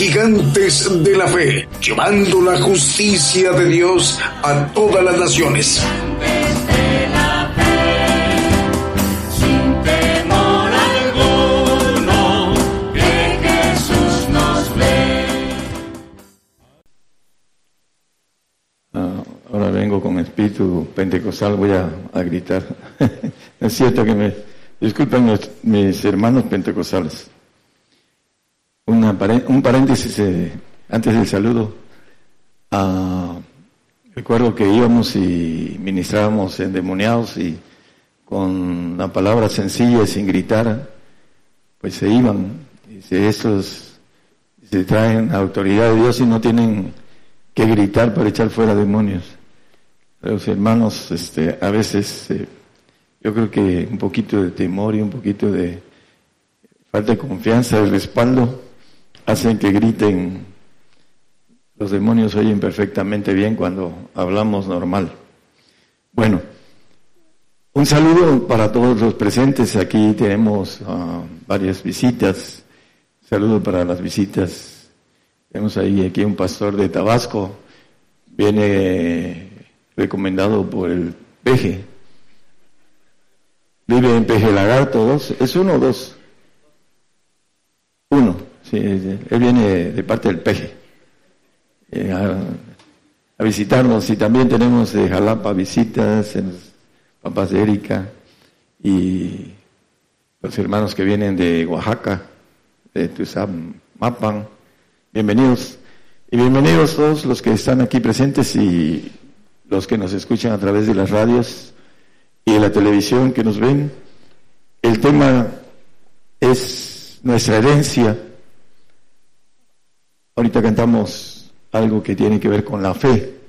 Gigantes de la Fe, llevando la justicia de Dios a todas las naciones. con espíritu pentecostal, voy a, gritar. es cierto que me disculpen mis hermanos pentecostales. Un paréntesis eh, antes del saludo. Ah, recuerdo que íbamos y ministrábamos endemoniados y con la palabra sencilla, sin gritar, pues se iban. Dice, estos se traen autoridad de Dios y no tienen que gritar para echar fuera demonios. Los hermanos, este, a veces, eh, yo creo que un poquito de temor y un poquito de falta de confianza, de respaldo, hacen que griten. Los demonios oyen perfectamente bien cuando hablamos normal. Bueno, un saludo para todos los presentes. Aquí tenemos ah, varias visitas. saludo para las visitas. Tenemos ahí aquí un pastor de Tabasco. Viene recomendado por el peje. Vive en Peje Lagarto 2. ¿Es uno o dos? Sí, él viene de parte del peje. Eh, a, visitarnos. Y también tenemos de Jalapa visitas, en papás de Erika y los hermanos que vienen de Oaxaca, de Tuzam, Mapan. Bienvenidos. Y bienvenidos todos los que están aquí presentes y los que nos escuchan a través de las radios y de la televisión que nos ven. El tema es nuestra herencia. Ahorita cantamos algo que tiene que ver con la fe.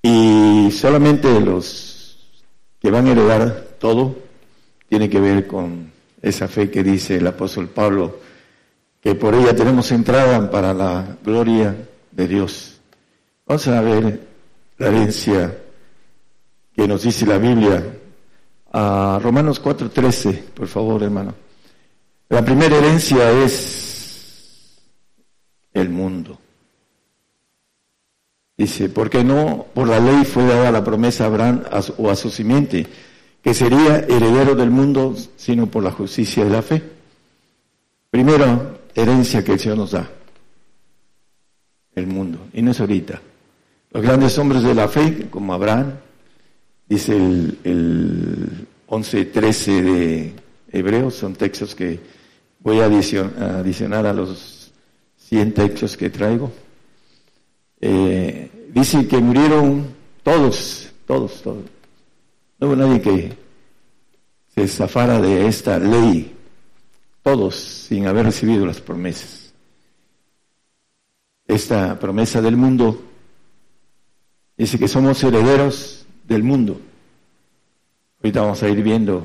Y solamente los que van a heredar todo tiene que ver con esa fe que dice el apóstol Pablo, que por ella tenemos entrada para la gloria de Dios. Vamos a ver la herencia que nos dice la Biblia. A Romanos 4:13, por favor, hermano. La primera herencia es el mundo. Dice, porque no por la ley fue dada la promesa a Abraham o a su simiente, que sería heredero del mundo, sino por la justicia de la fe. Primera herencia que el Señor nos da, el mundo, y no es ahorita. Los grandes hombres de la fe, como Abraham, dice el, el 11-13 de Hebreos, son textos que voy a adicionar a los 100 textos que traigo. Eh, dice que murieron todos, todos, todos. No hubo nadie que se zafara de esta ley, todos sin haber recibido las promesas. Esta promesa del mundo Dice que somos herederos del mundo. Ahorita vamos a ir viendo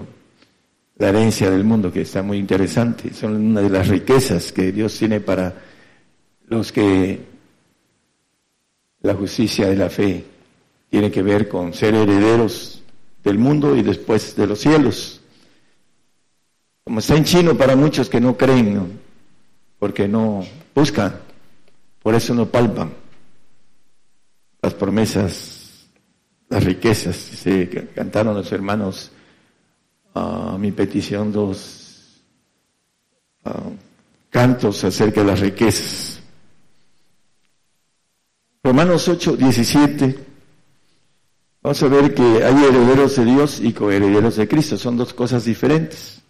la herencia del mundo, que está muy interesante. Son una de las riquezas que Dios tiene para los que la justicia de la fe tiene que ver con ser herederos del mundo y después de los cielos. Como está en chino para muchos que no creen, porque no buscan, por eso no palpan las promesas, las riquezas. Se cantaron los hermanos a mi petición dos cantos acerca de las riquezas. Romanos 8, 17. Vamos a ver que hay herederos de Dios y coherederos de Cristo. Son dos cosas diferentes.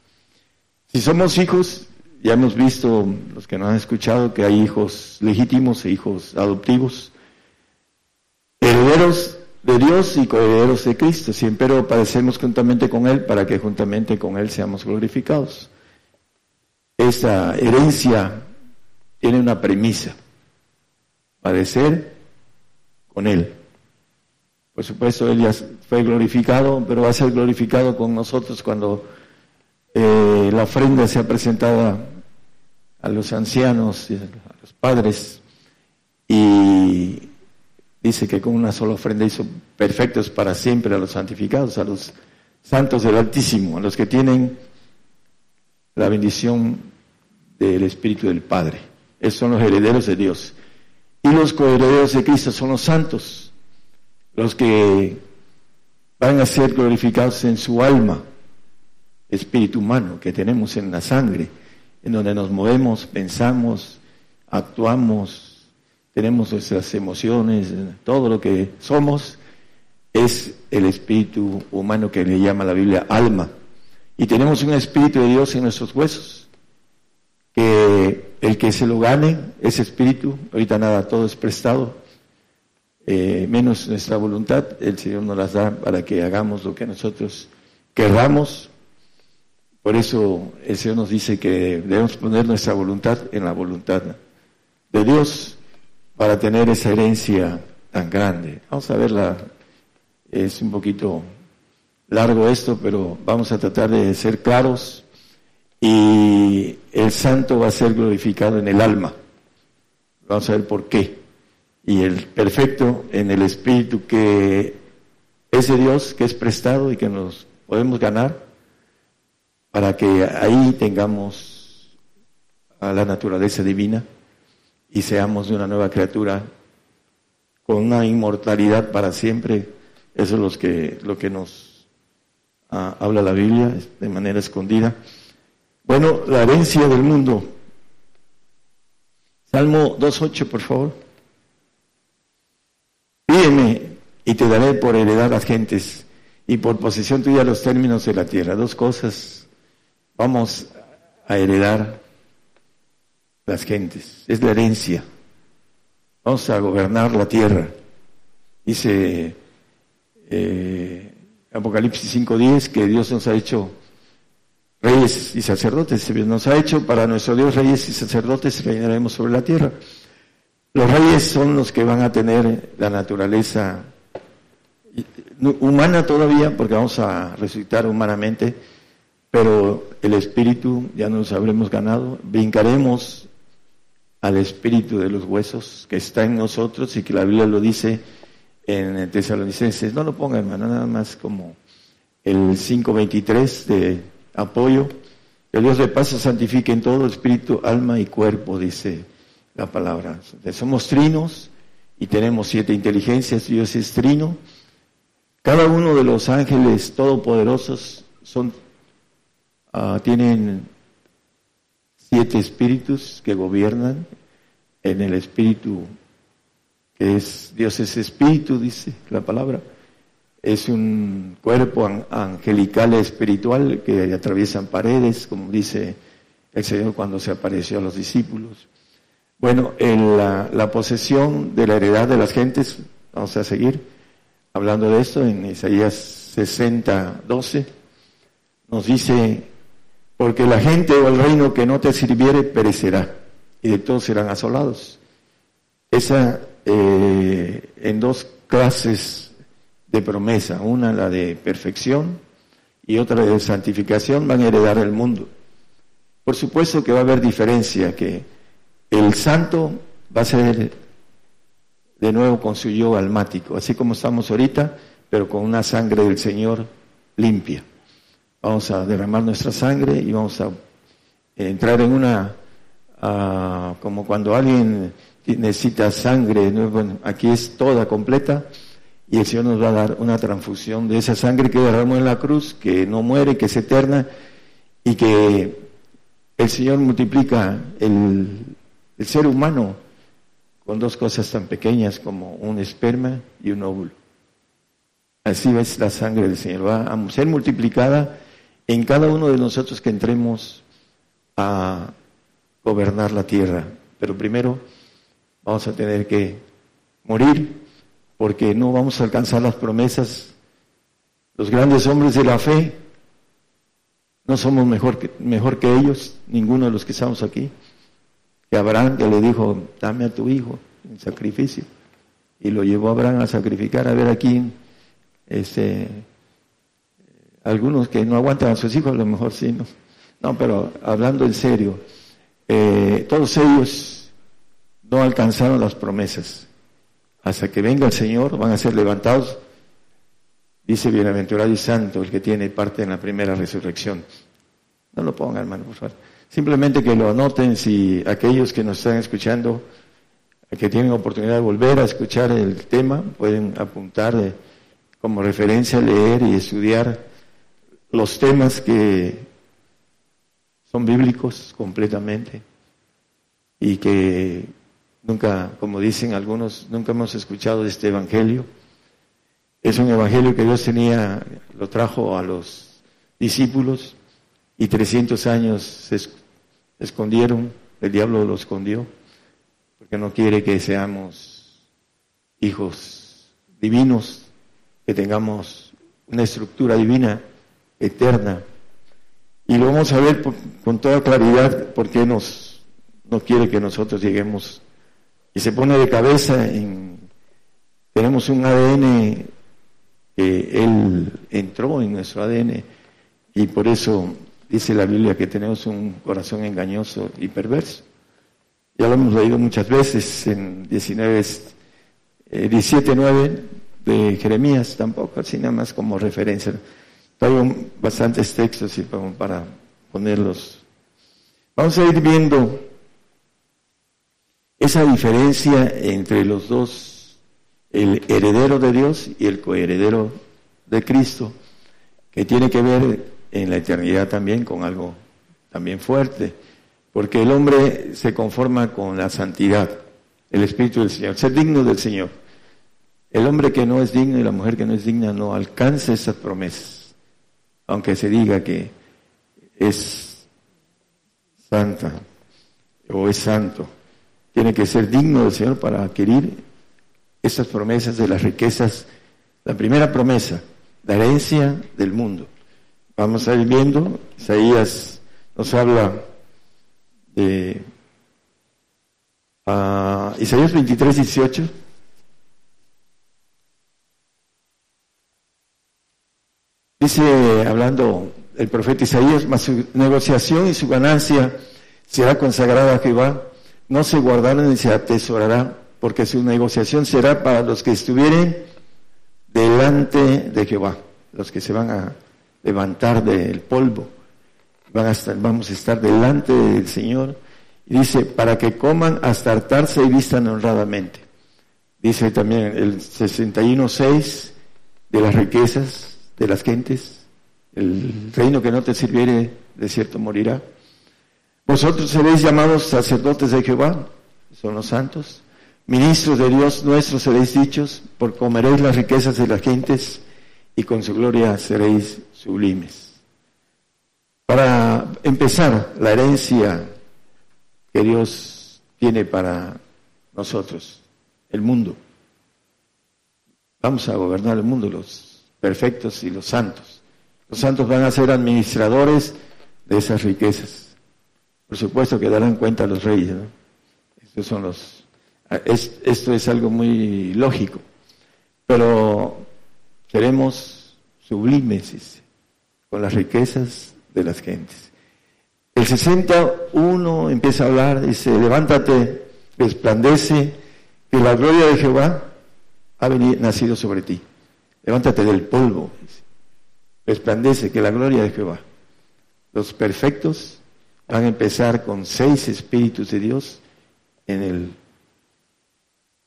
Si somos hijos, ya hemos visto, los que no han escuchado, que hay hijos legítimos e hijos adoptivos herederos de Dios y coherederos de Cristo, siempre padecemos juntamente con Él para que juntamente con Él seamos glorificados. Esta herencia tiene una premisa, padecer con Él. Por supuesto, Él ya fue glorificado, pero va a ser glorificado con nosotros cuando eh, la ofrenda sea presentada a los ancianos, a los padres, y dice que con una sola ofrenda hizo perfectos para siempre a los santificados, a los santos del Altísimo, a los que tienen la bendición del Espíritu del Padre. Esos son los herederos de Dios. Y los coherederos de Cristo son los santos, los que van a ser glorificados en su alma, espíritu humano que tenemos en la sangre, en donde nos movemos, pensamos, actuamos, tenemos nuestras emociones, todo lo que somos es el espíritu humano que le llama la Biblia alma. Y tenemos un espíritu de Dios en nuestros huesos, que el que se lo gane, ese espíritu, ahorita nada, todo es prestado, eh, menos nuestra voluntad, el Señor nos las da para que hagamos lo que nosotros querramos. Por eso el Señor nos dice que debemos poner nuestra voluntad en la voluntad de Dios para tener esa herencia tan grande. Vamos a verla, es un poquito largo esto, pero vamos a tratar de ser claros y el santo va a ser glorificado en el alma. Vamos a ver por qué. Y el perfecto en el espíritu que es de Dios, que es prestado y que nos podemos ganar para que ahí tengamos a la naturaleza divina y seamos de una nueva criatura con una inmortalidad para siempre. Eso es lo que, lo que nos ah, habla la Biblia de manera escondida. Bueno, la herencia del mundo. Salmo 2.8, por favor. Pídeme y te daré por heredad las gentes y por posesión tuya los términos de la tierra. Dos cosas vamos a heredar las gentes. Es la herencia. Vamos a gobernar la tierra. Dice eh, Apocalipsis 5.10 que Dios nos ha hecho reyes y sacerdotes. Nos ha hecho para nuestro Dios reyes y sacerdotes reinaremos sobre la tierra. Los reyes son los que van a tener la naturaleza humana todavía, porque vamos a resucitar humanamente, pero el espíritu ya nos habremos ganado. Brincaremos al espíritu de los huesos que está en nosotros y que la Biblia lo dice en Tesalonicenses. No lo ponga, hermano, nada más como el 5.23 de apoyo. Que Dios de paso santifique en todo espíritu, alma y cuerpo, dice la palabra. Somos trinos y tenemos siete inteligencias, Dios es trino. Cada uno de los ángeles todopoderosos son, ah, tienen siete espíritus que gobiernan en el espíritu que es Dios es espíritu, dice la palabra es un cuerpo angelical espiritual que atraviesan paredes, como dice el Señor cuando se apareció a los discípulos. Bueno, en la, posesión de la heredad de las gentes, vamos a seguir hablando de esto en Isaías 60, 12, nos dice, porque la gente o el reino que no te sirviere perecerá y de todos serán asolados. Esa eh, en dos clases de promesa, una la de perfección y otra de santificación, van a heredar el mundo. Por supuesto que va a haber diferencia, que el santo va a ser de nuevo con su yo almático, así como estamos ahorita, pero con una sangre del Señor limpia. Vamos a derramar nuestra sangre y vamos a entrar en una, como cuando alguien necesita sangre, aquí es toda completa, y el Señor nos va a dar una transfusión de esa sangre que derramó en la cruz, que no muere, que es eterna y que el Señor multiplica el, ser humano con dos cosas tan pequeñas como un esperma y un óvulo. Así es la sangre del Señor, va a ser multiplicada en cada uno de nosotros que entremos a gobernar la tierra. Pero primero vamos a tener que morir porque no vamos a alcanzar las promesas. Los grandes hombres de la fe no somos mejor que, mejor que ellos, ninguno de los que estamos aquí. Que Abraham que le dijo, dame a tu hijo en sacrificio. Y lo llevó a Abraham a sacrificar. A ver aquí, Este, algunos que no aguantan a sus hijos, a lo mejor sí, ¿no? No, pero hablando en serio, eh, todos ellos no alcanzaron las promesas. Hasta que venga el Señor van a ser levantados. Dice bienaventurado y santo el que tiene parte en la primera resurrección. No lo pongan, hermano, por favor. Simplemente que lo anoten si aquellos que nos están escuchando, que tienen oportunidad de volver a escuchar el tema, pueden apuntar eh, como referencia, leer y estudiar los temas que son bíblicos completamente y que nunca, como dicen algunos, nunca hemos escuchado este evangelio. Es un evangelio que Dios tenía, lo trajo a los discípulos y 300 años se escondieron, el diablo lo escondió, porque no quiere que seamos hijos divinos, que tengamos una estructura divina eterna. Y lo vamos a ver con toda claridad porque nos, no quiere que nosotros lleguemos. Y se pone de cabeza en, tenemos un ADN que Él entró en nuestro ADN y por eso dice la Biblia que tenemos un corazón engañoso y perverso. Ya lo hemos leído muchas veces en 19, 17, 9 de Jeremías, tampoco, así nada más como referencia. Traigo bastantes textos y para ponerlos. Vamos a ir viendo esa diferencia entre los dos, el heredero de Dios y el coheredero de Cristo, que tiene que ver en la eternidad también con algo también fuerte, porque el hombre se conforma con la santidad, el Espíritu del Señor, ser digno del Señor. El hombre que no es digno y la mujer que no es digna no alcanza esas promesas aunque se diga que es santa o es santo, tiene que ser digno del Señor para adquirir esas promesas de las riquezas. La primera promesa, la herencia del mundo. Vamos a ir viendo, Isaías nos habla de uh, Isaías 23, 18. Dice, hablando el profeta Isaías, mas su negociación y su ganancia será consagrada a Jehová, no se guardará ni se atesorará, porque su negociación será para los que estuvieren delante de Jehová, los que se van a levantar del polvo, van a estar, vamos a estar delante del Señor. Dice, para que coman hasta hartarse y vistan honradamente. Dice también el 61.6 de las riquezas de las gentes. El reino que no te sirviere, de cierto morirá. Vosotros seréis llamados sacerdotes de Jehová, son los santos. Ministros de Dios nuestro seréis dichos, por comeréis las riquezas de las gentes y con su gloria seréis sublimes. Para empezar, la herencia que Dios tiene para nosotros, el mundo. Vamos a gobernar el mundo, los perfectos y los santos. Los santos van a ser administradores de esas riquezas. Por supuesto que darán cuenta a los reyes. Estos son los, esto es algo muy lógico. Pero seremos sublimes con las riquezas de las gentes. El 61 empieza a hablar, dice, levántate, resplandece, que la gloria de Jehová ha venido, nacido sobre ti levántate del polvo, resplandece que la gloria de Jehová. Los perfectos van a empezar con seis espíritus de Dios en el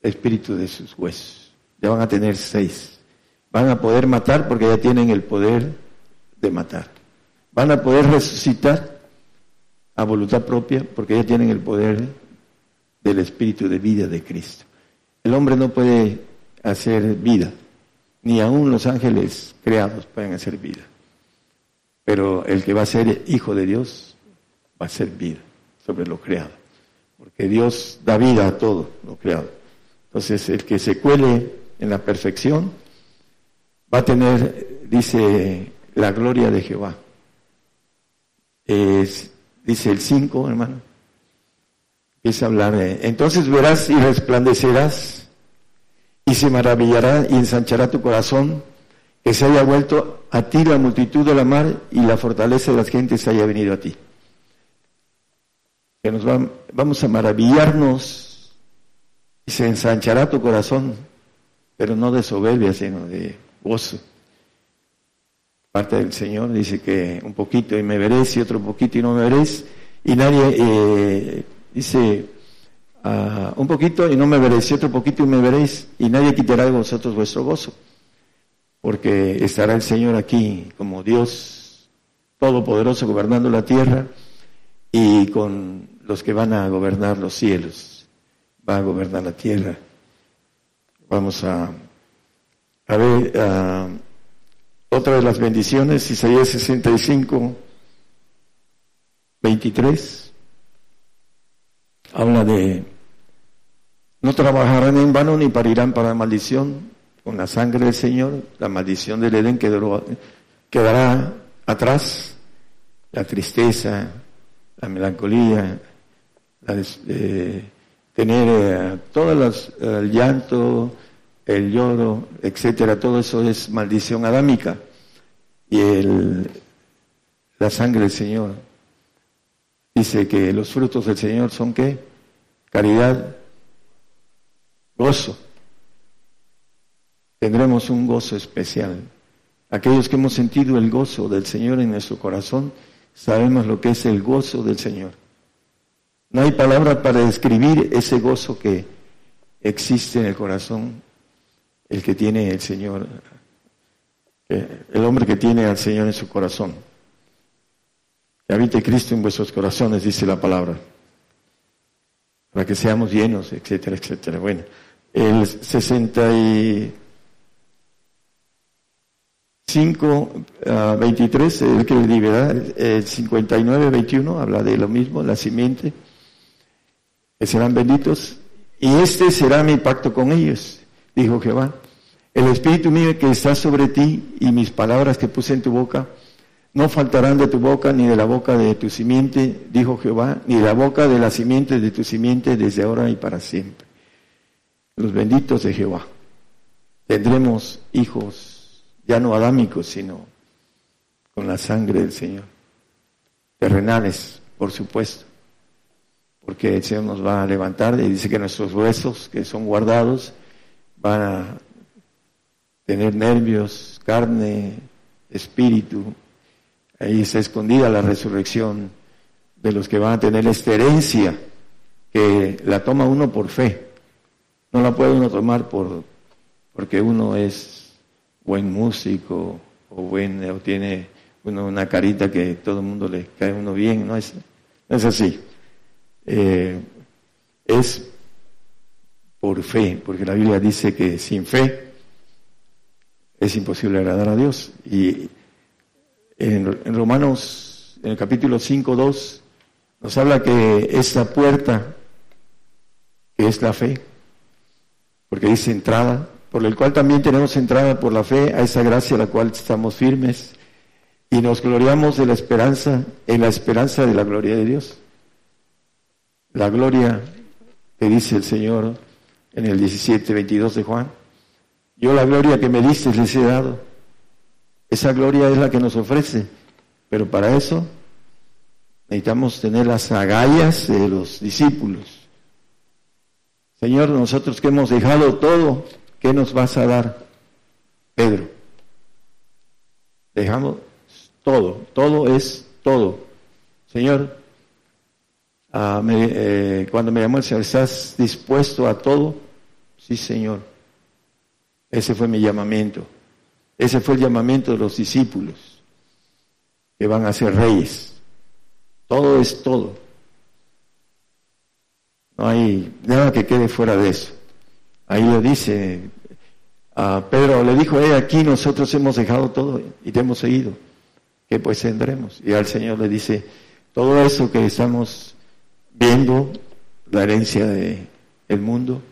espíritu de sus huesos. Ya van a tener seis. Van a poder matar porque ya tienen el poder de matar. Van a poder resucitar a voluntad propia porque ya tienen el poder del espíritu de vida de Cristo. El hombre no puede hacer vida ni aún los ángeles creados pueden hacer vida. Pero el que va a ser hijo de Dios va a ser vida sobre lo creado. Porque Dios da vida a todo lo creado. Entonces, el que se cuele en la perfección va a tener, dice, la gloria de Jehová. dice el 5, hermano. Empieza a hablar de, entonces verás y resplandecerás y se maravillará y ensanchará tu corazón que se haya vuelto a ti la multitud de la mar y la fortaleza de las gentes haya venido a ti. Que nos vamos a maravillarnos y se ensanchará tu corazón, pero no de soberbia, sino de gozo. Parte del Señor dice que un poquito y me veréis y otro poquito y no me veréis. Y nadie eh, dice ah, un poquito y no me veréis y otro poquito y me veréis. Y nadie quitará de vosotros vuestro gozo porque estará el Señor aquí como Dios todopoderoso gobernando la tierra y con los que van a gobernar los cielos, va a gobernar la tierra. Vamos a, ver otra de las bendiciones, Isaías 65, 23, habla de no trabajarán en vano ni parirán para maldición, con la sangre del Señor, la maldición del Edén quedará atrás, la tristeza, la melancolía, tener eh, todas las, el llanto, el lloro, etcétera, todo eso es maldición adámica. Y el, la sangre del Señor dice que los frutos del Señor son qué? Caridad, gozo, tendremos un gozo especial. Aquellos que hemos sentido el gozo del Señor en nuestro corazón, sabemos lo que es el gozo del Señor. No hay palabra para describir ese gozo que existe en el corazón, el que tiene el Señor, el hombre que tiene al Señor en su corazón. Habite Cristo en vuestros corazones, dice la palabra, para que seamos llenos, etcétera, etcétera. Bueno, el 60 y 5, 23, el que libera, el 59, 21, habla de lo mismo, la simiente, que serán benditos, y este será mi pacto con ellos, dijo Jehová. El Espíritu mío que está sobre ti y mis palabras que puse en tu boca, no faltarán de tu boca ni de la boca de tu simiente, dijo Jehová, ni de la boca de la simiente de tu simiente desde ahora y para siempre. Los benditos de Jehová. Tendremos hijos ya no adámicos, sino con la sangre del Señor. Terrenales, por supuesto, porque el Señor nos va a levantar y dice que nuestros huesos que son guardados van a tener nervios, carne, espíritu. Ahí está escondida la resurrección de los que van a tener esta herencia que la toma uno por fe. No la puede uno tomar por porque uno es buen músico o buen o tiene uno una carita que todo el mundo le cae uno bien, no es, es así. Eh, es por fe, porque la Biblia dice que sin fe es imposible agradar a Dios. Y en, Romanos, en el capítulo 5, 2, nos habla que esta puerta, es la fe, porque dice entrada, por el cual también tenemos entrada por la fe a esa gracia a la cual estamos firmes y nos gloriamos de la esperanza, en la esperanza de la gloria de Dios. La gloria que dice el Señor en el 17, 22 de Juan. Yo la gloria que me diste les he dado. Esa gloria es la que nos ofrece. Pero para eso necesitamos tener las agallas de los discípulos. Señor, nosotros que hemos dejado todo, ¿qué nos vas a dar, Pedro? Dejamos todo, todo es todo. Señor, ah, eh, cuando me llamó el Señor, ¿estás dispuesto a todo? Sí, Señor. Ese fue mi llamamiento. Ese fue el llamamiento de los discípulos, que van a ser reyes. Todo es todo. No hay nada que quede fuera de eso. Ahí lo dice, a Pedro le dijo, eh, aquí nosotros hemos dejado todo y te hemos seguido, que pues tendremos. Y al Señor le dice, todo eso que estamos viendo, la herencia del el mundo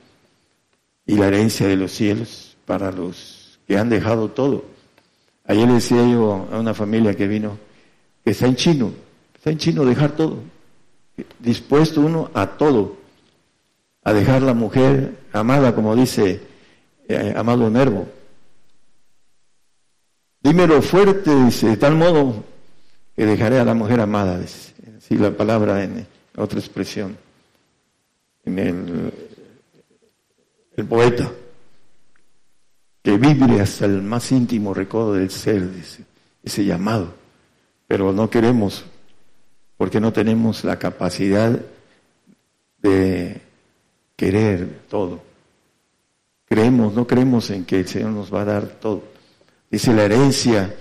y la herencia de los cielos para los que han dejado todo. Ayer le decía yo a una familia que vino, que está en chino, está en chino dejar todo, dispuesto uno a todo a dejar la mujer amada, como dice eh, Amado Nervo, dímelo fuerte, dice, de tal modo que dejaré a la mujer amada, dice, así la palabra en otra expresión, en el, el poeta, que vibre hasta el más íntimo recodo del ser, dice, ese llamado, pero no queremos, porque no tenemos la capacidad de querer todo. Creemos, no creemos en que el Señor nos va a dar todo. Dice la herencia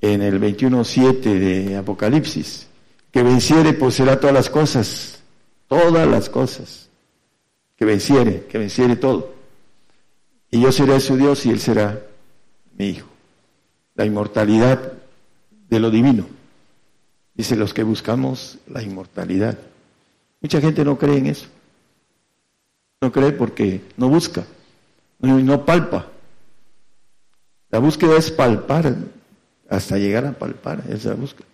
en el 21.7 de Apocalipsis, que venciere poseerá todas las cosas, todas las cosas, que venciere, que venciere todo. Y yo seré su Dios y él será mi hijo. La inmortalidad de lo divino. Dice los que buscamos la inmortalidad. Mucha gente no cree en eso. No cree porque no busca, no, palpa. La búsqueda es palpar, hasta llegar a palpar, esa búsqueda.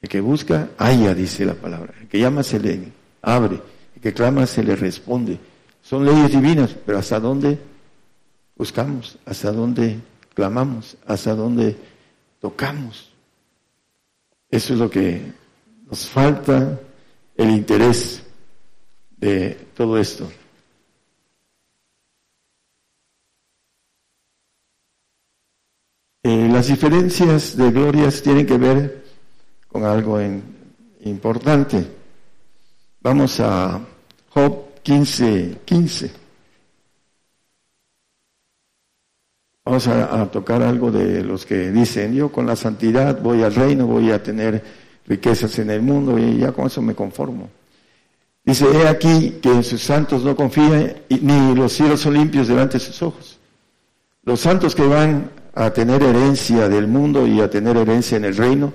El que busca, haya, dice la palabra. El que llama se le abre. El que clama se le responde. Son leyes divinas, pero ¿hasta dónde buscamos? ¿Hasta dónde clamamos? ¿Hasta dónde tocamos? Eso es lo que nos falta el interés de todo esto. Eh, las diferencias de glorias tienen que ver con algo importante. Vamos a Job 15, 15. Vamos a, a, tocar algo de los que dicen, yo con la santidad voy al reino, voy a tener riquezas en el mundo y ya con eso me conformo. Dice, he aquí que en sus santos no confía ni los cielos son limpios delante de sus ojos. Los santos que van a tener herencia del mundo y a tener herencia en el reino,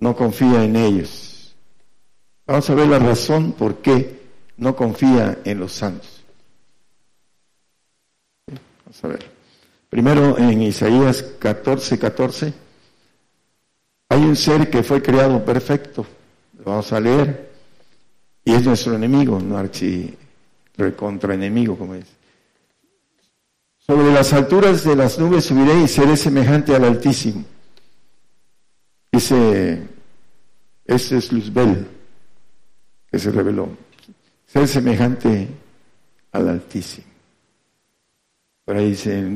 no confía en ellos. Vamos a ver la razón por qué no confía en los santos. Vamos a ver. Primero en Isaías 14, 14. Hay un ser que fue creado perfecto. Vamos a leer. Y es nuestro enemigo, no archi recontra enemigo, como dice. Sobre las alturas de las nubes subiré y seré semejante al Altísimo. Dice, ese es Luzbel, que se reveló. Ser semejante al Altísimo. Por ahí dice,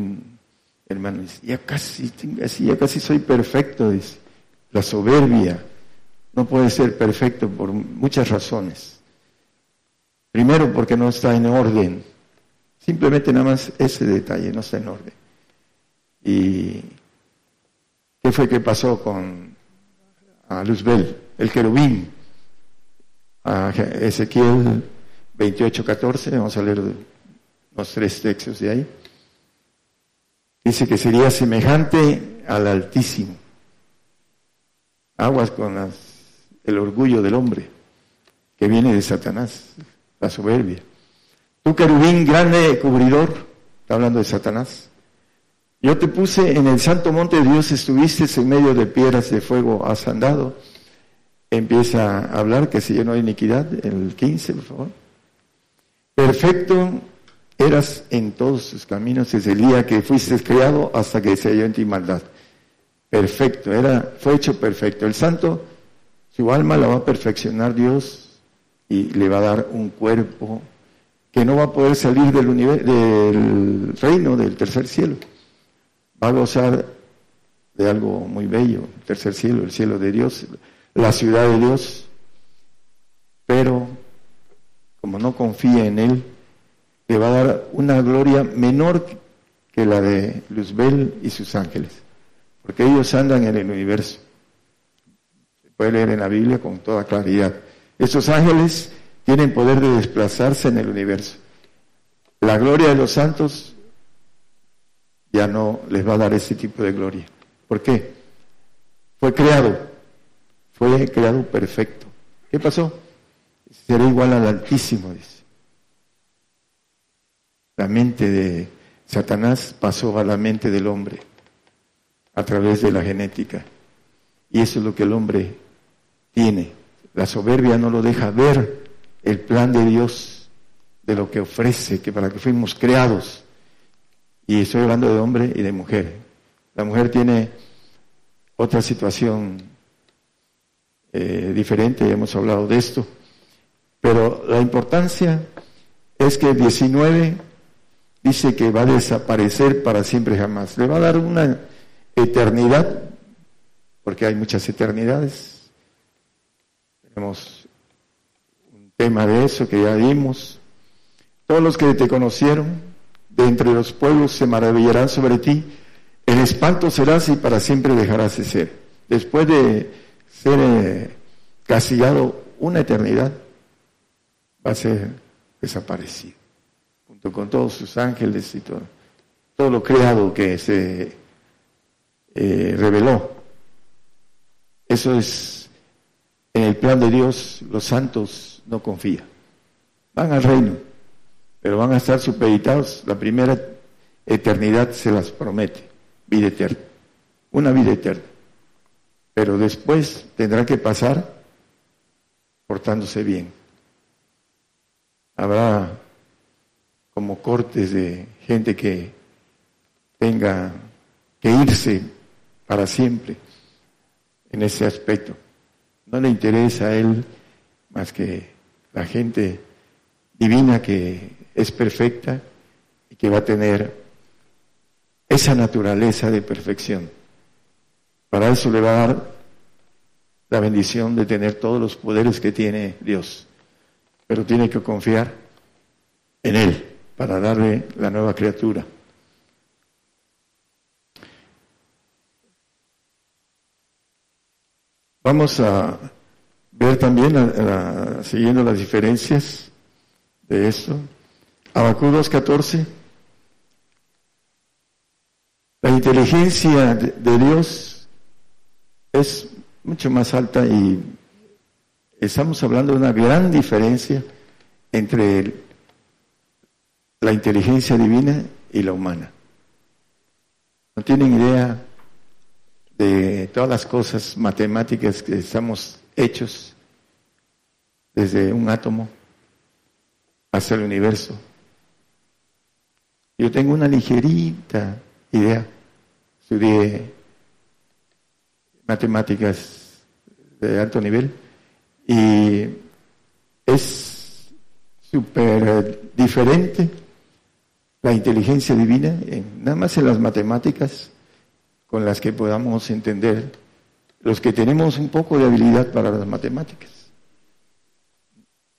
hermano, ya casi, ya casi soy perfecto, dice la soberbia no puede ser perfecto por muchas razones. Primero porque no está en orden. Simplemente nada más ese detalle no está en orden. ¿Y qué fue que pasó con Luzbel, el querubín? A Ezequiel 28, 14, vamos a leer los tres textos de ahí. Dice que sería semejante al Altísimo. Aguas con el orgullo del hombre que viene de Satanás, la soberbia. Tú querubín grande cubridor, está hablando de Satanás. Yo te puse en el santo monte de Dios, estuviste en medio de piedras de fuego has andado. Empieza a hablar que se llenó de iniquidad, el 15, por favor. Perfecto eras en todos tus caminos desde el día que fuiste creado hasta que se halló en ti maldad perfecto, era, fue hecho perfecto. El santo, su alma la va a perfeccionar Dios y le va a dar un cuerpo que no va a poder salir del, del reino del tercer cielo. Va a gozar de algo muy bello, el tercer cielo, el cielo de Dios, la ciudad de Dios, pero como no confía en Él, le va a dar una gloria menor que la de Luzbel y sus ángeles porque ellos andan en el universo. Se puede leer en la Biblia con toda claridad. Estos ángeles tienen poder de desplazarse en el universo. La gloria de los santos ya no les va a dar ese tipo de gloria. ¿Por qué? Fue creado, fue creado perfecto. ¿Qué pasó? Será igual al Altísimo, dice. La mente de Satanás pasó a la mente del hombre a través de la genética. Y eso es lo que el hombre tiene. La soberbia no lo deja ver el plan de Dios, de lo que ofrece, que para que fuimos creados. Y estoy hablando de hombre y de mujer. La mujer tiene otra situación eh, diferente, hemos hablado de esto, pero la importancia es que el 19 dice que va a desaparecer para siempre jamás. Le va a dar una eternidad, porque hay muchas eternidades. Tenemos un tema de eso que ya dimos. Todos los que te conocieron de entre los pueblos se maravillarán sobre ti. El espanto serás y para siempre dejarás de ser. Después de ser eh, castigado una eternidad, va a ser desaparecido con todos sus ángeles y todo, todo lo creado que se eh, reveló. Eso es, en el plan de Dios, los santos no confían. Van al reino, pero van a estar supeditados. La primera eternidad se las promete, vida eterna, una vida eterna. Pero después tendrá que pasar portándose bien. Habrá como cortes de gente que tenga que irse para siempre en ese aspecto. No le interesa a él más que la gente divina que es perfecta y que va a tener esa naturaleza de perfección. Para eso le va a dar la bendición de tener todos los poderes que tiene Dios, pero tiene que confiar en Él para darle la nueva criatura. Vamos a ver también, siguiendo las diferencias de esto, Abacú 2.14, la inteligencia de Dios es mucho más alta y estamos hablando de una gran diferencia entre la inteligencia divina y la humana. No tienen idea de todas las cosas matemáticas que estamos hechos desde un átomo hasta el universo. Yo tengo una ligerita idea. Estudié matemáticas de alto nivel y es súper diferente la inteligencia divina, nada más en las matemáticas con las que podamos entender los que tenemos un poco de habilidad para las matemáticas.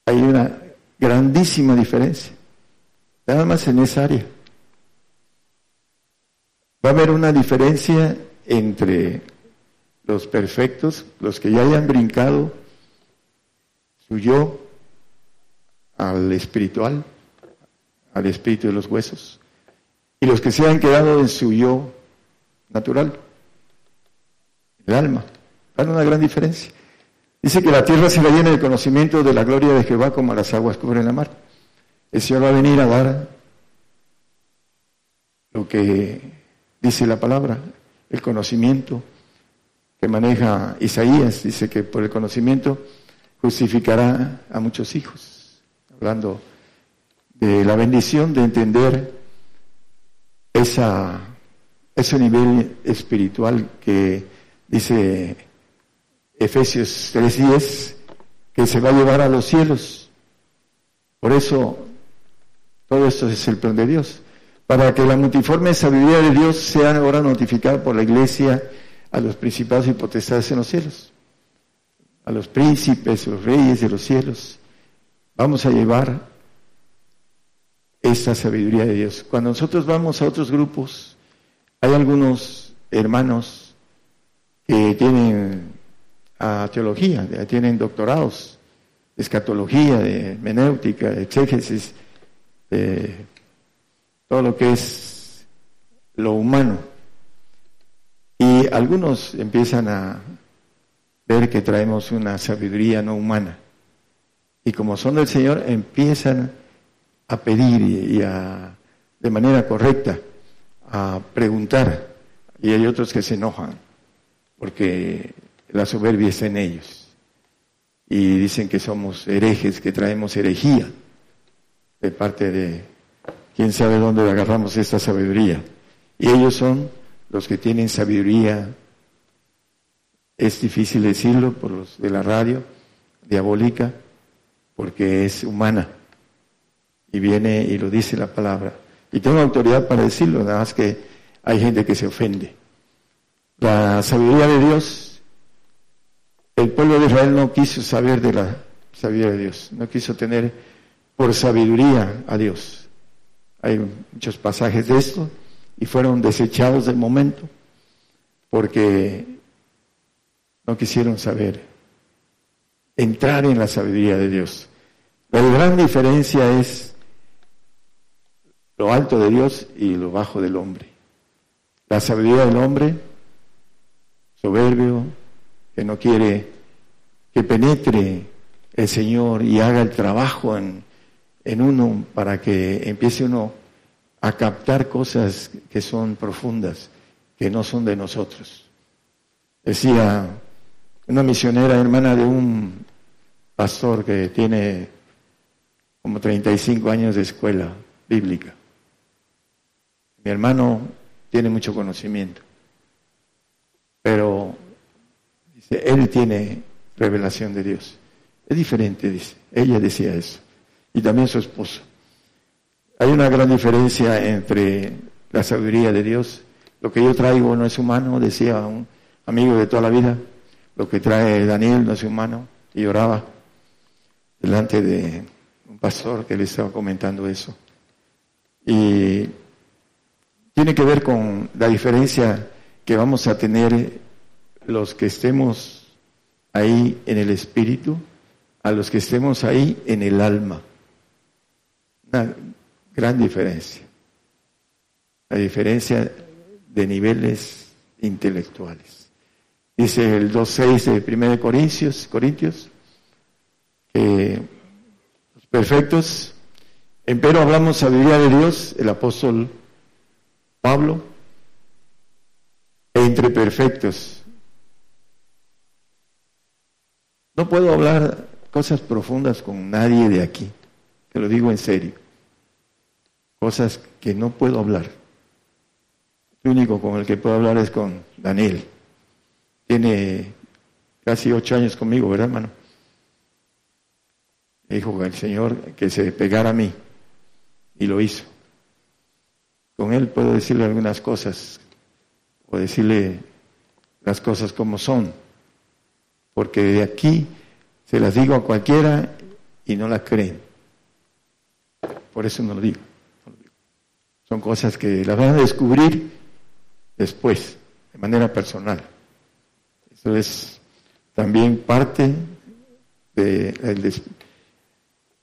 Hay una grandísima diferencia, nada más en esa área. Va a haber una diferencia entre los perfectos, los que ya hayan brincado su yo al espiritual, al espíritu de los huesos, y los que se han quedado en su yo natural, el alma. Hay una gran diferencia. Dice que la tierra se la llena de conocimiento de la gloria de Jehová como las aguas cubren la mar. El Señor va a venir a dar lo que dice la palabra, el conocimiento que maneja Isaías. Dice que por el conocimiento justificará a muchos hijos. Hablando de la bendición de entender esa, ese nivel espiritual que dice Efesios 3:10, que se va a llevar a los cielos. Por eso, todo esto es el plan de Dios. Para que la multiforme sabiduría de Dios sea ahora notificada por la iglesia a los principados y potestades en los cielos, a los príncipes, los reyes de los cielos. Vamos a llevar esta sabiduría de Dios. Cuando nosotros vamos a otros grupos, hay algunos hermanos que tienen a teología, tienen doctorados de escatología, de menéutica, de exégesis, de todo lo que es lo humano. Y algunos empiezan a ver que traemos una sabiduría no humana. Y como son del Señor, empiezan a pedir y, a, de manera correcta a preguntar. Y hay otros que se enojan porque la soberbia está en ellos. Y dicen que somos herejes, que traemos herejía de parte de quién sabe dónde agarramos esta sabiduría. Y ellos son los que tienen sabiduría, es difícil decirlo por los de la radio, diabólica, porque es humana. Y viene y lo dice la palabra. Y tengo autoridad para decirlo, nada más que hay gente que se ofende. La sabiduría de Dios, el pueblo de Israel no quiso saber de la sabiduría de Dios, no quiso tener por sabiduría a Dios. Hay muchos pasajes de esto y fueron desechados del momento porque no quisieron saber, entrar en la sabiduría de Dios. La gran diferencia es lo alto de Dios y lo bajo del hombre. La sabiduría del hombre, soberbio, que no quiere que penetre el Señor y haga el trabajo en, en uno para que empiece uno a captar cosas que son profundas, que no son de nosotros. Decía una misionera hermana de un pastor que tiene como 35 años de escuela bíblica. Mi hermano tiene mucho conocimiento, pero él tiene revelación de Dios. Es diferente, dice. Ella decía eso. Y también su esposo. Hay una gran diferencia entre la sabiduría de Dios. Lo que yo traigo no es humano, decía un amigo de toda la vida. Lo que trae Daniel no es humano. Y oraba delante de un pastor que le estaba comentando eso. Y tiene que ver con la diferencia que vamos a tener los que estemos ahí en el espíritu a los que estemos ahí en el alma. Una gran diferencia. La diferencia de niveles intelectuales. Dice el 2.6 de 1 Corintios, Corintios, que los perfectos, empero hablamos sabiduría de Dios, el apóstol Pablo, entre perfectos. No puedo hablar cosas profundas con nadie de aquí, te lo digo en serio. Cosas que no puedo hablar. El único con el que puedo hablar es con Daniel. Tiene casi ocho años conmigo, ¿verdad, hermano? dijo el Señor que se pegara a mí y lo hizo. Con él puedo decirle algunas cosas o decirle las cosas como son, porque de aquí se las digo a cualquiera y no la creen. Por eso no lo digo. Son cosas que las van a descubrir después, de manera personal. Eso es también parte de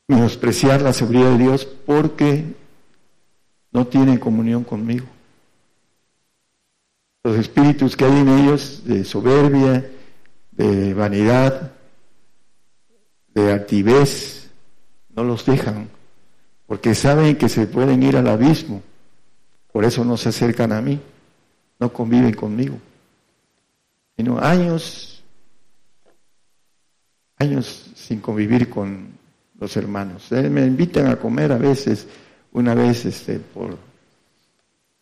menospreciar la seguridad de Dios porque no tienen comunión conmigo. Los espíritus que hay en ellos de soberbia, de vanidad, de altivez, no los dejan, porque saben que se pueden ir al abismo. Por eso no se acercan a mí, no conviven conmigo. Sino años, años sin convivir con los hermanos. Eh, me invitan a comer a veces, una vez este, por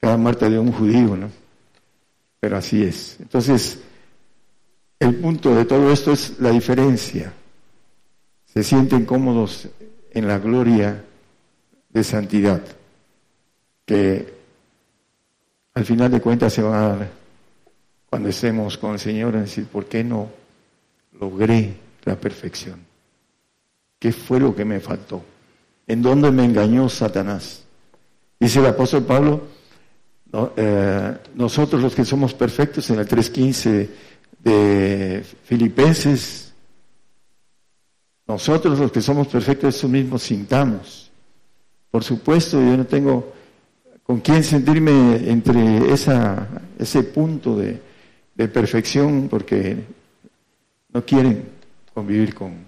cada muerte de un judío, ¿no? Pero así es. Entonces, el punto de todo esto es la diferencia. Se sienten cómodos en la gloria de santidad, que al final de cuentas se va a dar cuando estemos con el Señor a decir, ¿por qué no logré la perfección? ¿Qué fue lo que me faltó? ¿En dónde me engañó Satanás? Dice el apóstol Pablo, eh, nosotros los que somos perfectos en el 3.15 de Filipenses, nosotros los que somos perfectos eso mismo sintamos. Por supuesto, yo no tengo con quién sentirme entre esa, ese punto de perfección porque no quieren convivir con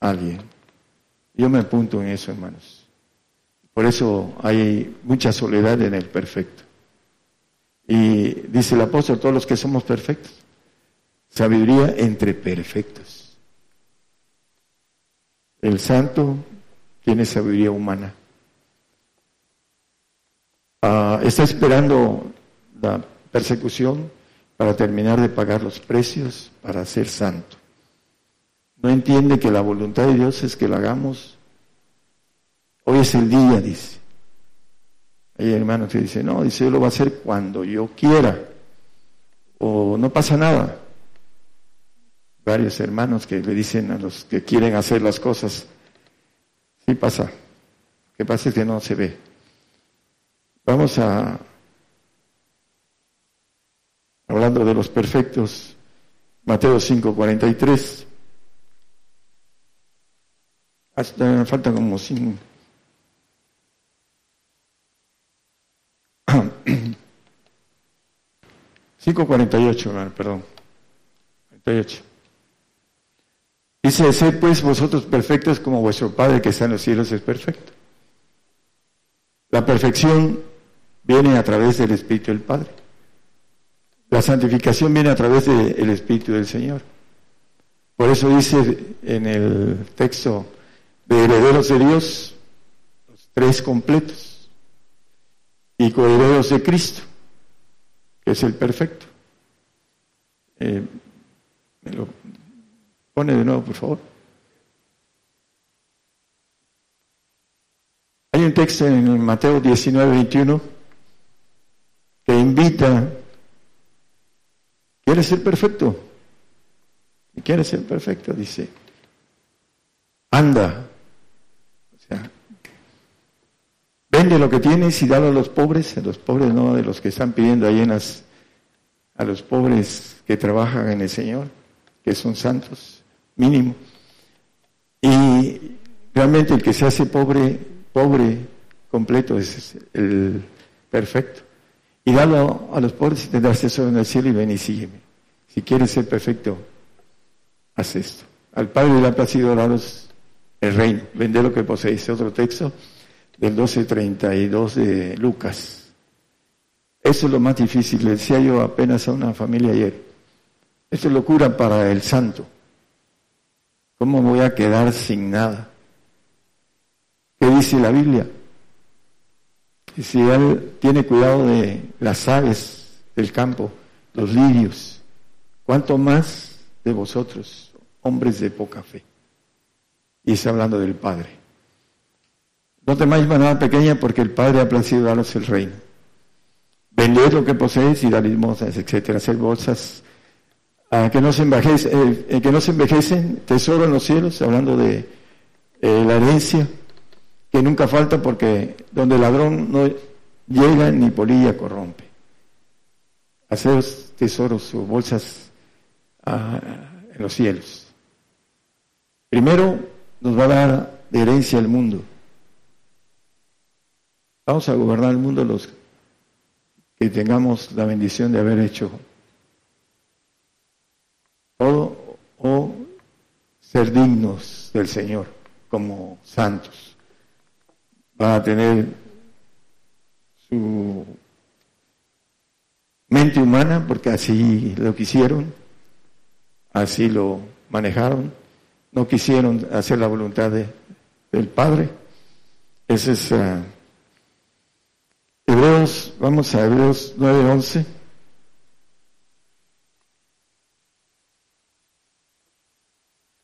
alguien. Yo me apunto en eso, hermanos. Por eso hay mucha soledad en el perfecto. Y dice el apóstol, todos los que somos perfectos, sabiduría entre perfectos. El santo tiene sabiduría humana. Ah, está esperando la persecución para terminar de pagar los precios para ser santo. No entiende que la voluntad de Dios es que lo hagamos. Hoy es el día, dice. Hay hermanos que dicen, no, dice, yo lo va a hacer cuando yo quiera. O no pasa nada. Varios hermanos que le dicen a los que quieren hacer las cosas, sí pasa. Lo que pasa es que no se ve. Vamos a, hablando de los perfectos, Mateo 5, 43. Hasta me falta como cinco. 5.48, perdón. 48. Dice, sed pues vosotros perfectos como vuestro Padre que está en los cielos es perfecto. La perfección viene a través del Espíritu del Padre. La santificación viene a través del Espíritu del Señor. Por eso dice en el texto de herederos de Dios, los tres completos, y coherederos de Cristo, que es el perfecto. Eh, me lo pone de nuevo, por favor. Hay un texto en Mateo 19, 21 que invita, ¿quieres ser perfecto? ¿Quieres ser perfecto? Dice, anda. O sea, vende lo que tienes y dalo a los pobres, a los pobres no de los que están pidiendo ahí en las, a los pobres que trabajan en el Señor, que son santos, mínimo. Y realmente el que se hace pobre, pobre completo es el perfecto. Y dalo a los pobres y tendrás tesoro en el cielo y ven y sígueme. Si quieres ser perfecto, haz esto. Al Padre le ha placido daros el reino. Vende lo que poseéis. Otro texto del 12.32 de Lucas. Eso es lo más difícil. Le decía yo apenas a una familia ayer. Esto es locura para el santo. ¿Cómo voy a quedar sin nada? ¿Qué dice la Biblia? Y si él tiene cuidado de las aves del campo, los lirios, ¿cuánto más de vosotros, hombres de poca fe? Y está hablando del Padre. No temáis manada pequeña porque el Padre ha placido daros el reino. Vended lo que poseéis y dar limosnas, etcétera. Hacer bolsas que, no se envejecen, eh, que no se envejecen, tesoro en los cielos, hablando de eh, la herencia que nunca falta porque donde el ladrón no llega ni polilla corrompe. Hacer tesoros o bolsas ah, en los cielos. Primero nos va a dar de herencia el mundo. Vamos a gobernar el mundo los que tengamos la bendición de haber hecho todo o ser dignos del Señor como santos va a tener su mente humana, porque así lo quisieron, así lo manejaron, no quisieron hacer la voluntad del Padre. Ese es uh, Hebreos, vamos a Hebreos 9:11.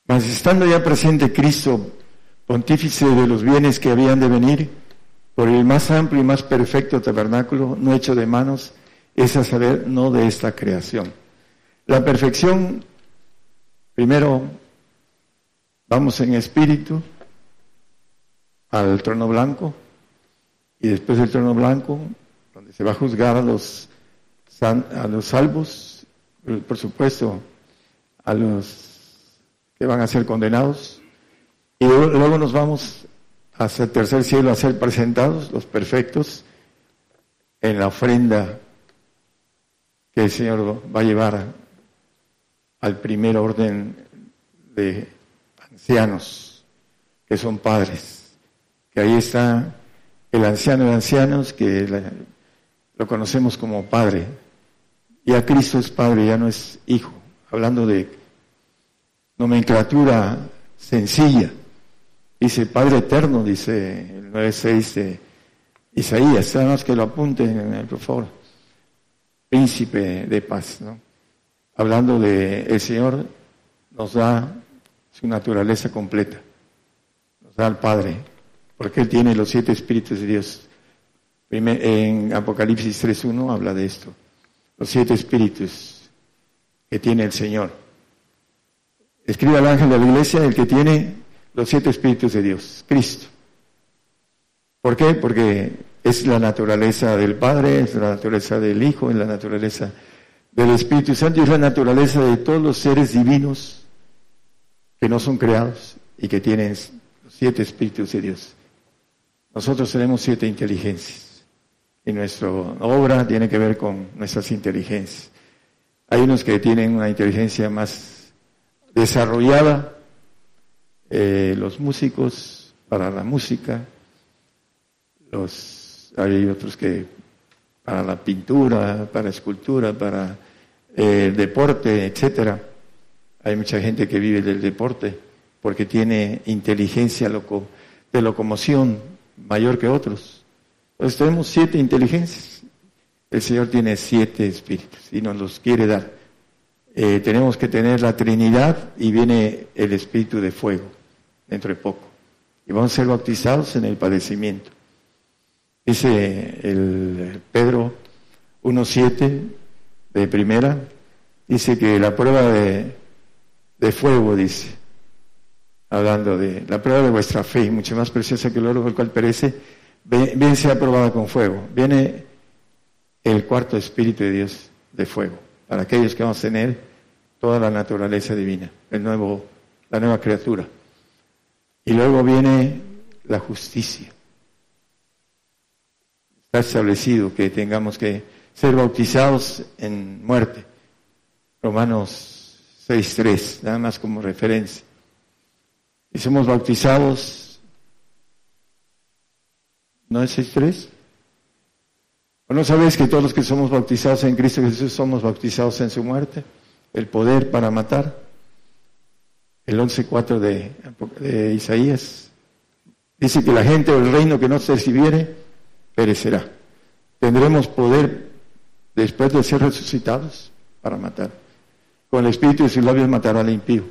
Mas estando ya presente Cristo pontífice de los bienes que habían de venir, por el más amplio y más perfecto tabernáculo, no hecho de manos, es a saber, no de esta creación. La perfección, primero, vamos en espíritu al trono blanco, y después del trono blanco, donde se va a juzgar a los, a los salvos, por supuesto, a los que van a ser condenados, y luego nos vamos hacia el tercer cielo a ser presentados, los perfectos, en la ofrenda que el Señor va a llevar al primer orden de ancianos, que son padres. Que ahí está el anciano de ancianos, que lo conocemos como padre. Ya Cristo es padre, ya no es hijo. Hablando de nomenclatura sencilla. Dice Padre Eterno, dice el 9.6 de Isaías, nada más que lo apunten, por favor. príncipe de paz, ¿no? Hablando de el Señor nos da su naturaleza completa, nos da al Padre, porque Él tiene los siete espíritus de Dios. En Apocalipsis 3.1 habla de esto, los siete espíritus que tiene el Señor. Escribe al ángel de la iglesia el que tiene los siete espíritus de Dios, Cristo. ¿Por qué? Porque es la naturaleza del Padre, es la naturaleza del Hijo, es la naturaleza del Espíritu Santo y es la naturaleza de todos los seres divinos que no son creados y que tienen los siete espíritus de Dios. Nosotros tenemos siete inteligencias y nuestra obra tiene que ver con nuestras inteligencias. Hay unos que tienen una inteligencia más desarrollada, eh, los músicos para la música, los hay otros que para la pintura, para escultura, para eh, el deporte, etcétera. Hay mucha gente que vive del deporte porque tiene inteligencia de locomoción mayor que otros. Entonces tenemos siete inteligencias. El Señor tiene siete espíritus y nos los quiere dar. Eh, tenemos que tener la Trinidad y viene el espíritu de fuego dentro de poco. Y vamos a ser bautizados en el padecimiento. Dice el Pedro 1.7 de primera, dice que la prueba de, de, fuego, dice, hablando de la prueba de vuestra fe, mucho más preciosa que el oro, el cual perece, bien sea aprobada con fuego. Viene el cuarto Espíritu de Dios de fuego, para aquellos que vamos a tener toda la naturaleza divina, el nuevo, la nueva criatura. Y luego viene la justicia está establecido que tengamos que ser bautizados en muerte. Romanos 6.3, nada más como referencia. Y somos bautizados, ¿no es 6.3? ¿O no sabéis que todos los que somos bautizados en Cristo Jesús somos bautizados en su muerte? El poder para matar. El 11.4 de, de Isaías. Dice que la gente o el reino que no se recibiere perecerá. Tendremos poder después de ser resucitados para matar. Con el espíritu de sus labios matará al impío.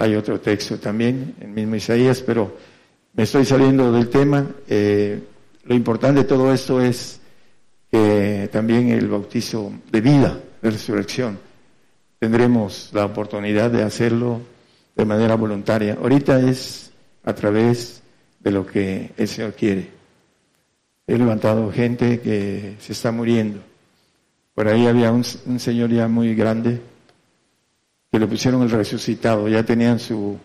Hay otro texto también, el mismo Isaías, pero me estoy saliendo del tema. Eh, lo importante de todo esto es que también el bautizo de vida, de resurrección, tendremos la oportunidad de hacerlo de manera voluntaria. Ahorita es a través de lo que el Señor quiere. He levantado gente que se está muriendo. Por ahí había un, señor ya muy grande que le pusieron el resucitado. Ya tenían su,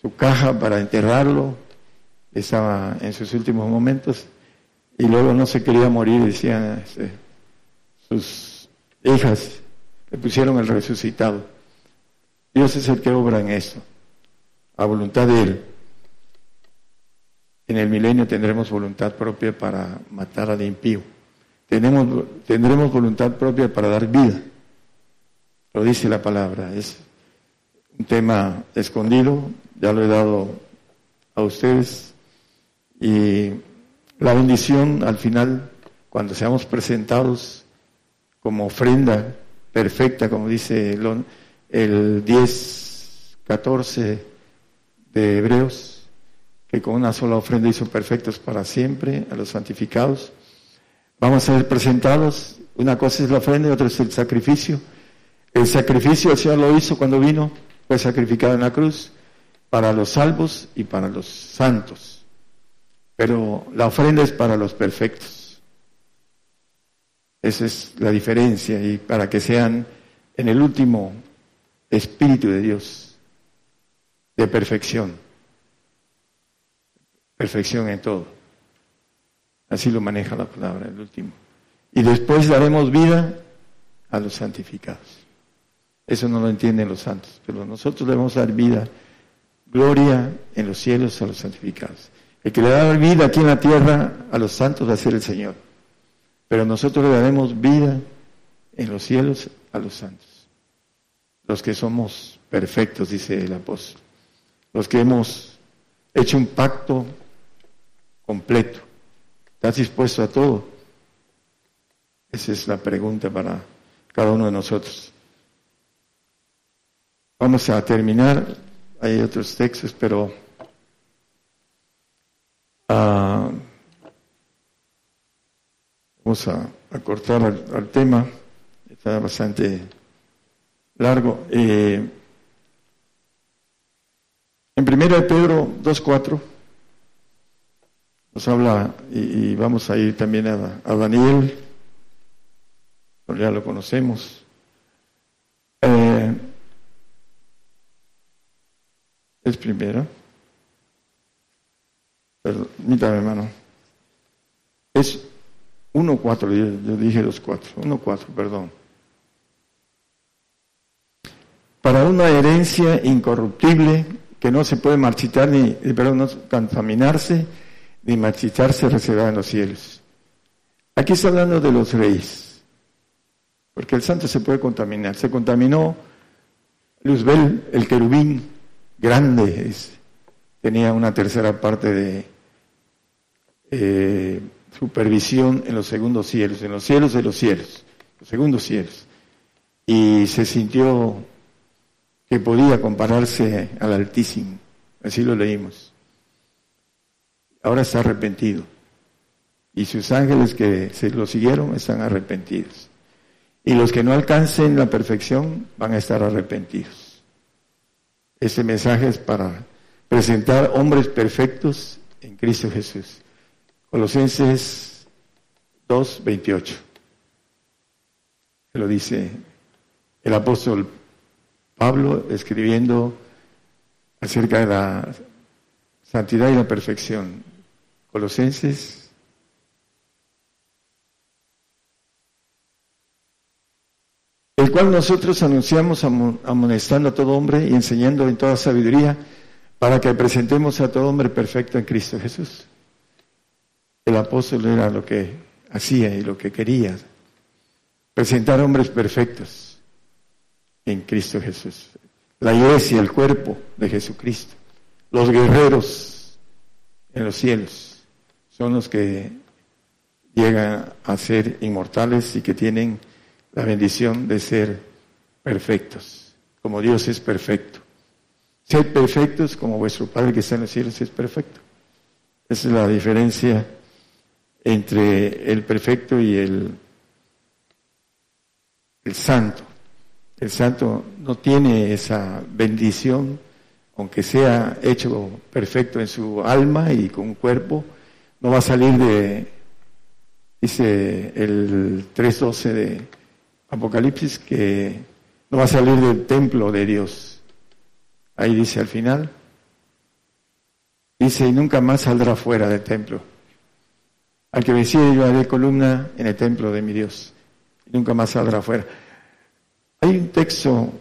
su caja para enterrarlo. Estaba en sus últimos momentos. Y luego no se quería morir, decían este, sus hijas. Le pusieron el resucitado. Dios es el que obra en eso, a voluntad de Él. En el milenio tendremos voluntad propia para matar al impío. Tenemos, tendremos voluntad propia para dar vida. Lo dice la palabra. Es un tema escondido, ya lo he dado a ustedes. Y la bendición al final, cuando seamos presentados como ofrenda perfecta, como dice el, el 10, 14 de Hebreos, que con una sola ofrenda hizo perfectos para siempre a los santificados. Vamos a ser presentados, una cosa es la ofrenda y otra es el sacrificio. El sacrificio el Señor lo hizo cuando vino, fue sacrificado en la cruz para los salvos y para los santos. Pero la ofrenda es para los perfectos. Esa es la diferencia y para que sean en el último Espíritu de Dios de perfección perfección en todo. Así lo maneja la palabra, el último. Y después daremos vida a los santificados. Eso no lo entienden los santos, pero nosotros debemos dar vida, gloria en los cielos a los santificados. El que le da vida aquí en la tierra a los santos va a ser el Señor. Pero nosotros le daremos vida en los cielos a los santos. Los que somos perfectos, dice el apóstol. Los que hemos hecho un pacto completo. Estás dispuesto a todo. Esa es la pregunta para cada uno de nosotros. Vamos a terminar. Hay otros textos, pero uh, vamos a, cortar al, tema. Está bastante largo. Eh, en primera de Pedro 2.4 nos habla, y, vamos a ir también a, a Daniel, ya lo conocemos. Eh, es primera. Permítame, hermano. Es 1.4, yo, dije 2.4, 1.4, perdón. Para una herencia incorruptible que no se puede marchitar ni, perdón, no contaminarse ni marchitarse reservada en los cielos. Aquí está hablando de los reyes, porque el santo se puede contaminar. Se contaminó Luzbel, el querubín grande, tenía una tercera parte de eh, supervisión en los segundos cielos, en los cielos de los cielos, los segundos cielos. Y se sintió que podía compararse al Altísimo. Así lo leímos. Ahora está arrepentido. Y sus ángeles que se lo siguieron están arrepentidos. Y los que no alcancen la perfección van a estar arrepentidos. Este mensaje es para presentar hombres perfectos en Cristo Jesús. Colosenses 2, 28. Lo dice el apóstol Pablo escribiendo acerca de la santidad y la perfección. Colosenses el cual nosotros anunciamos amonestando a todo hombre y enseñando en toda sabiduría para que presentemos a todo hombre perfecto en Cristo Jesús. El apóstol era lo que hacía y lo que quería, presentar hombres perfectos en Cristo Jesús. La iglesia, el cuerpo de Jesucristo. Los guerreros en los cielos son los que llegan a ser inmortales y que tienen la bendición de ser perfectos, como Dios es perfecto. Ser perfectos como vuestro Padre que está en los cielos es perfecto. Esa es la diferencia entre el perfecto y el, el santo. El santo no tiene esa bendición, aunque sea hecho perfecto en su alma y con cuerpo, no va a salir de, dice el 3.12 de Apocalipsis, que no va a salir del templo de Dios. Ahí dice al final, dice, y nunca más saldrá fuera del templo. Al que venciere yo haré columna en el templo de mi Dios. Y nunca más saldrá fuera. Hay un texto,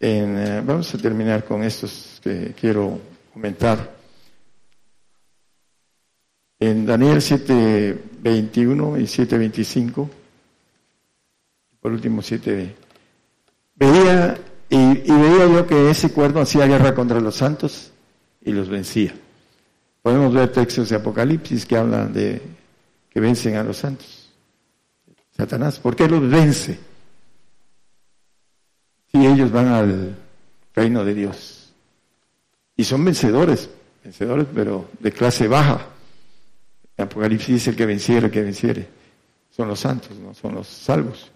en, eh, vamos a terminar con estos que quiero comentar. En Daniel 7.21 y 7.25, por último 7, veía y, veía yo que ese cuerno hacía guerra contra los santos y los vencía. Podemos ver textos de Apocalipsis que hablan de que vencen a los santos. Satanás, ¿por qué los vence? y ellos van al reino de Dios. Y son vencedores, vencedores, pero de clase baja. Apocalipsis dice el que venciere, el que venciere. Son los santos, no son los salvos.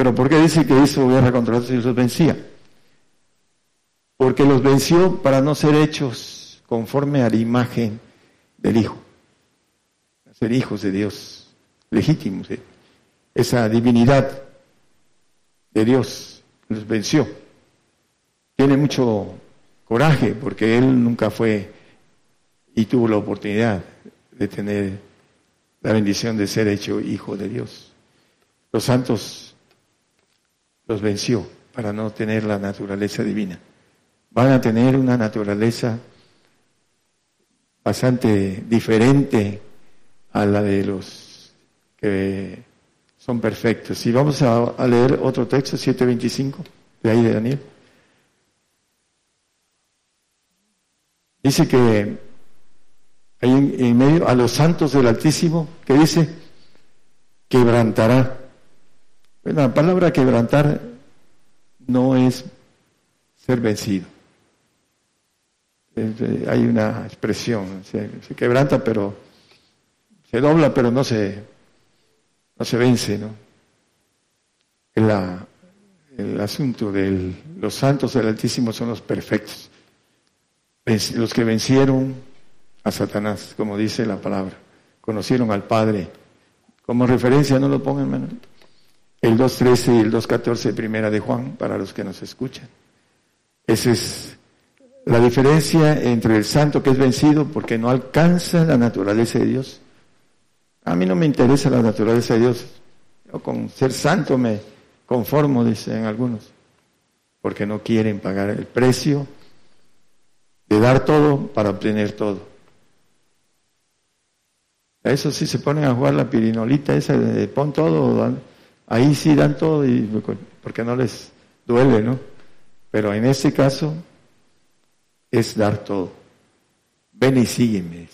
Pero ¿por qué dice que hizo guerra contra los y los vencía? Porque los venció para no ser hechos conforme a la imagen del Hijo. Ser hijos de Dios, legítimos. ¿eh? Esa divinidad de Dios los venció. Tiene mucho coraje porque él nunca fue y tuvo la oportunidad de tener la bendición de ser hecho hijo de Dios. Los santos los venció para no tener la naturaleza divina. Van a tener una naturaleza bastante diferente a la de los que son perfectos. Y vamos a, leer otro texto, 7.25, de ahí de Daniel. Dice que hay en, medio a los santos del Altísimo, que dice, quebrantará Bueno, la palabra quebrantar no es ser vencido. Hay una expresión, se, quebranta pero se dobla pero no se, no se vence, ¿no? El asunto de los santos del Altísimo son los perfectos, los que vencieron a Satanás, como dice la palabra, conocieron al Padre. Como referencia, no lo pongan, hermano. El 2.13 y el 2.14, primera de Juan, para los que nos escuchan. Esa es la diferencia entre el santo que es vencido porque no alcanza la naturaleza de Dios. A mí no me interesa la naturaleza de Dios. Yo con ser santo me conformo, dicen algunos, porque no quieren pagar el precio de dar todo para obtener todo. A eso sí se ponen a jugar la pirinolita esa de pon todo, ahí sí dan todo y porque no les duele, ¿no? Pero en este caso es dar todo. Ven y sígueme.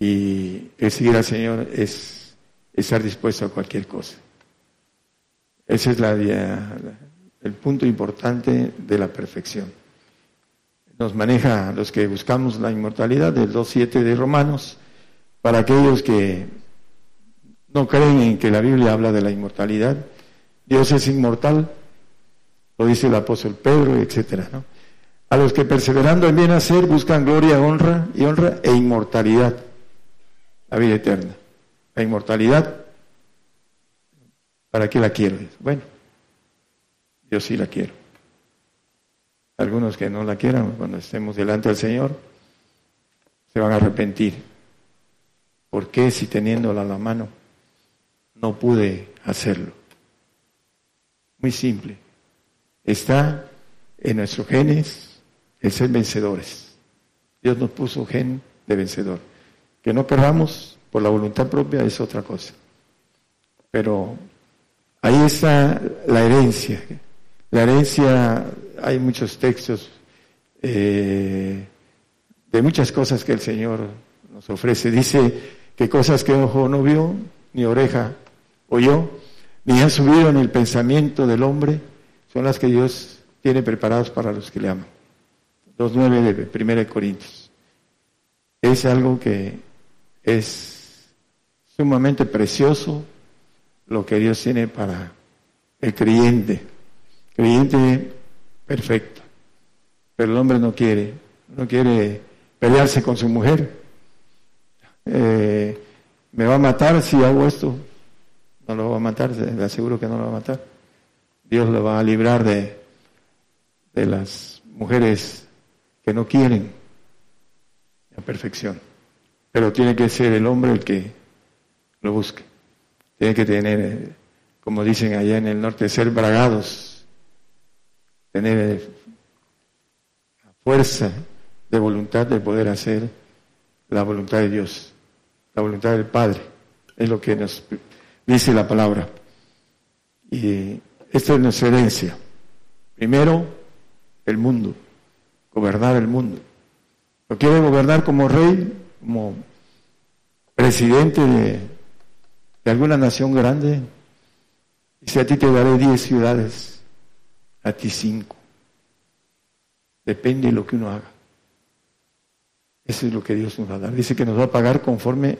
Y seguir al Señor es estar dispuesto a cualquier cosa. Ese es la, el punto importante de la perfección. Nos maneja los que buscamos la inmortalidad del 2.7 de Romanos, para aquellos que no creen en que la Biblia habla de la inmortalidad. Dios es inmortal, lo dice el apóstol Pedro, etcétera. A los que perseverando en bien hacer buscan gloria, honra y honra e inmortalidad, la vida eterna. La inmortalidad ¿Para qué la quiero? Bueno, yo sí la quiero. Algunos que no la quieran, cuando estemos delante del Señor, se van a arrepentir. ¿Por qué si teniéndola a la mano no pude hacerlo? Muy simple. Está en nuestros genes el ser vencedores. Dios nos puso gen de vencedor. Que no queramos por la voluntad propia es otra cosa. Pero Ahí está la herencia. La herencia, hay muchos textos eh, de muchas cosas que el Señor nos ofrece. Dice que cosas que ojo no vio, ni oreja oyó, ni han subido en el pensamiento del hombre, son las que Dios tiene preparadas para los que le aman. 2.9 de 1 Corintios. Es algo que es sumamente precioso, lo que Dios tiene para el creyente. Creyente perfecto. Pero el hombre no quiere, no quiere pelearse con su mujer. Eh, me va a matar si hago esto. No lo va a matar, le aseguro que no lo va a matar. Dios lo va a librar de, de las mujeres que no quieren la perfección. Pero tiene que ser el hombre el que lo busque. Tiene que tener, como dicen allá en el norte, ser bragados, tener fuerza de voluntad de poder hacer la voluntad de Dios, la voluntad del Padre. Es lo que nos dice la palabra. Y esta es nuestra herencia. Primero, el mundo, gobernar el mundo. Lo quiere gobernar como rey, como presidente de, de alguna nación grande, dice a ti te daré diez ciudades, a ti cinco. Depende de lo que uno haga. Eso es lo que Dios nos va a dar. Dice que nos va a pagar conforme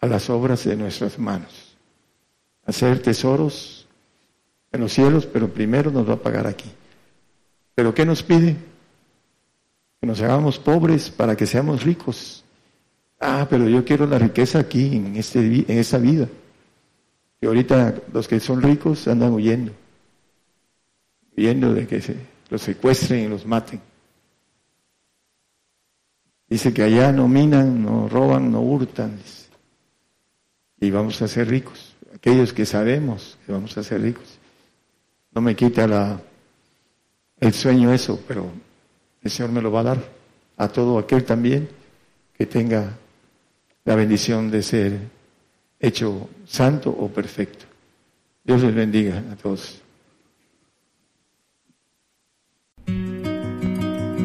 a las obras de nuestras manos. Hacer tesoros en los cielos, pero primero nos va a pagar aquí. ¿Pero qué nos pide? Que nos hagamos pobres para que seamos ricos. Ah, pero yo quiero la riqueza aquí, en, este, en esta vida. Y ahorita los que son ricos andan huyendo, huyendo de que se los secuestren y los maten. Dice que allá no minan, no roban, no hurtan. Y vamos a ser ricos. Aquellos que sabemos que vamos a ser ricos. No me quita la, el sueño eso, pero el Señor me lo va a dar a todo aquel también que tenga la bendición de ser hecho santo o perfecto. Dios les bendiga a todos.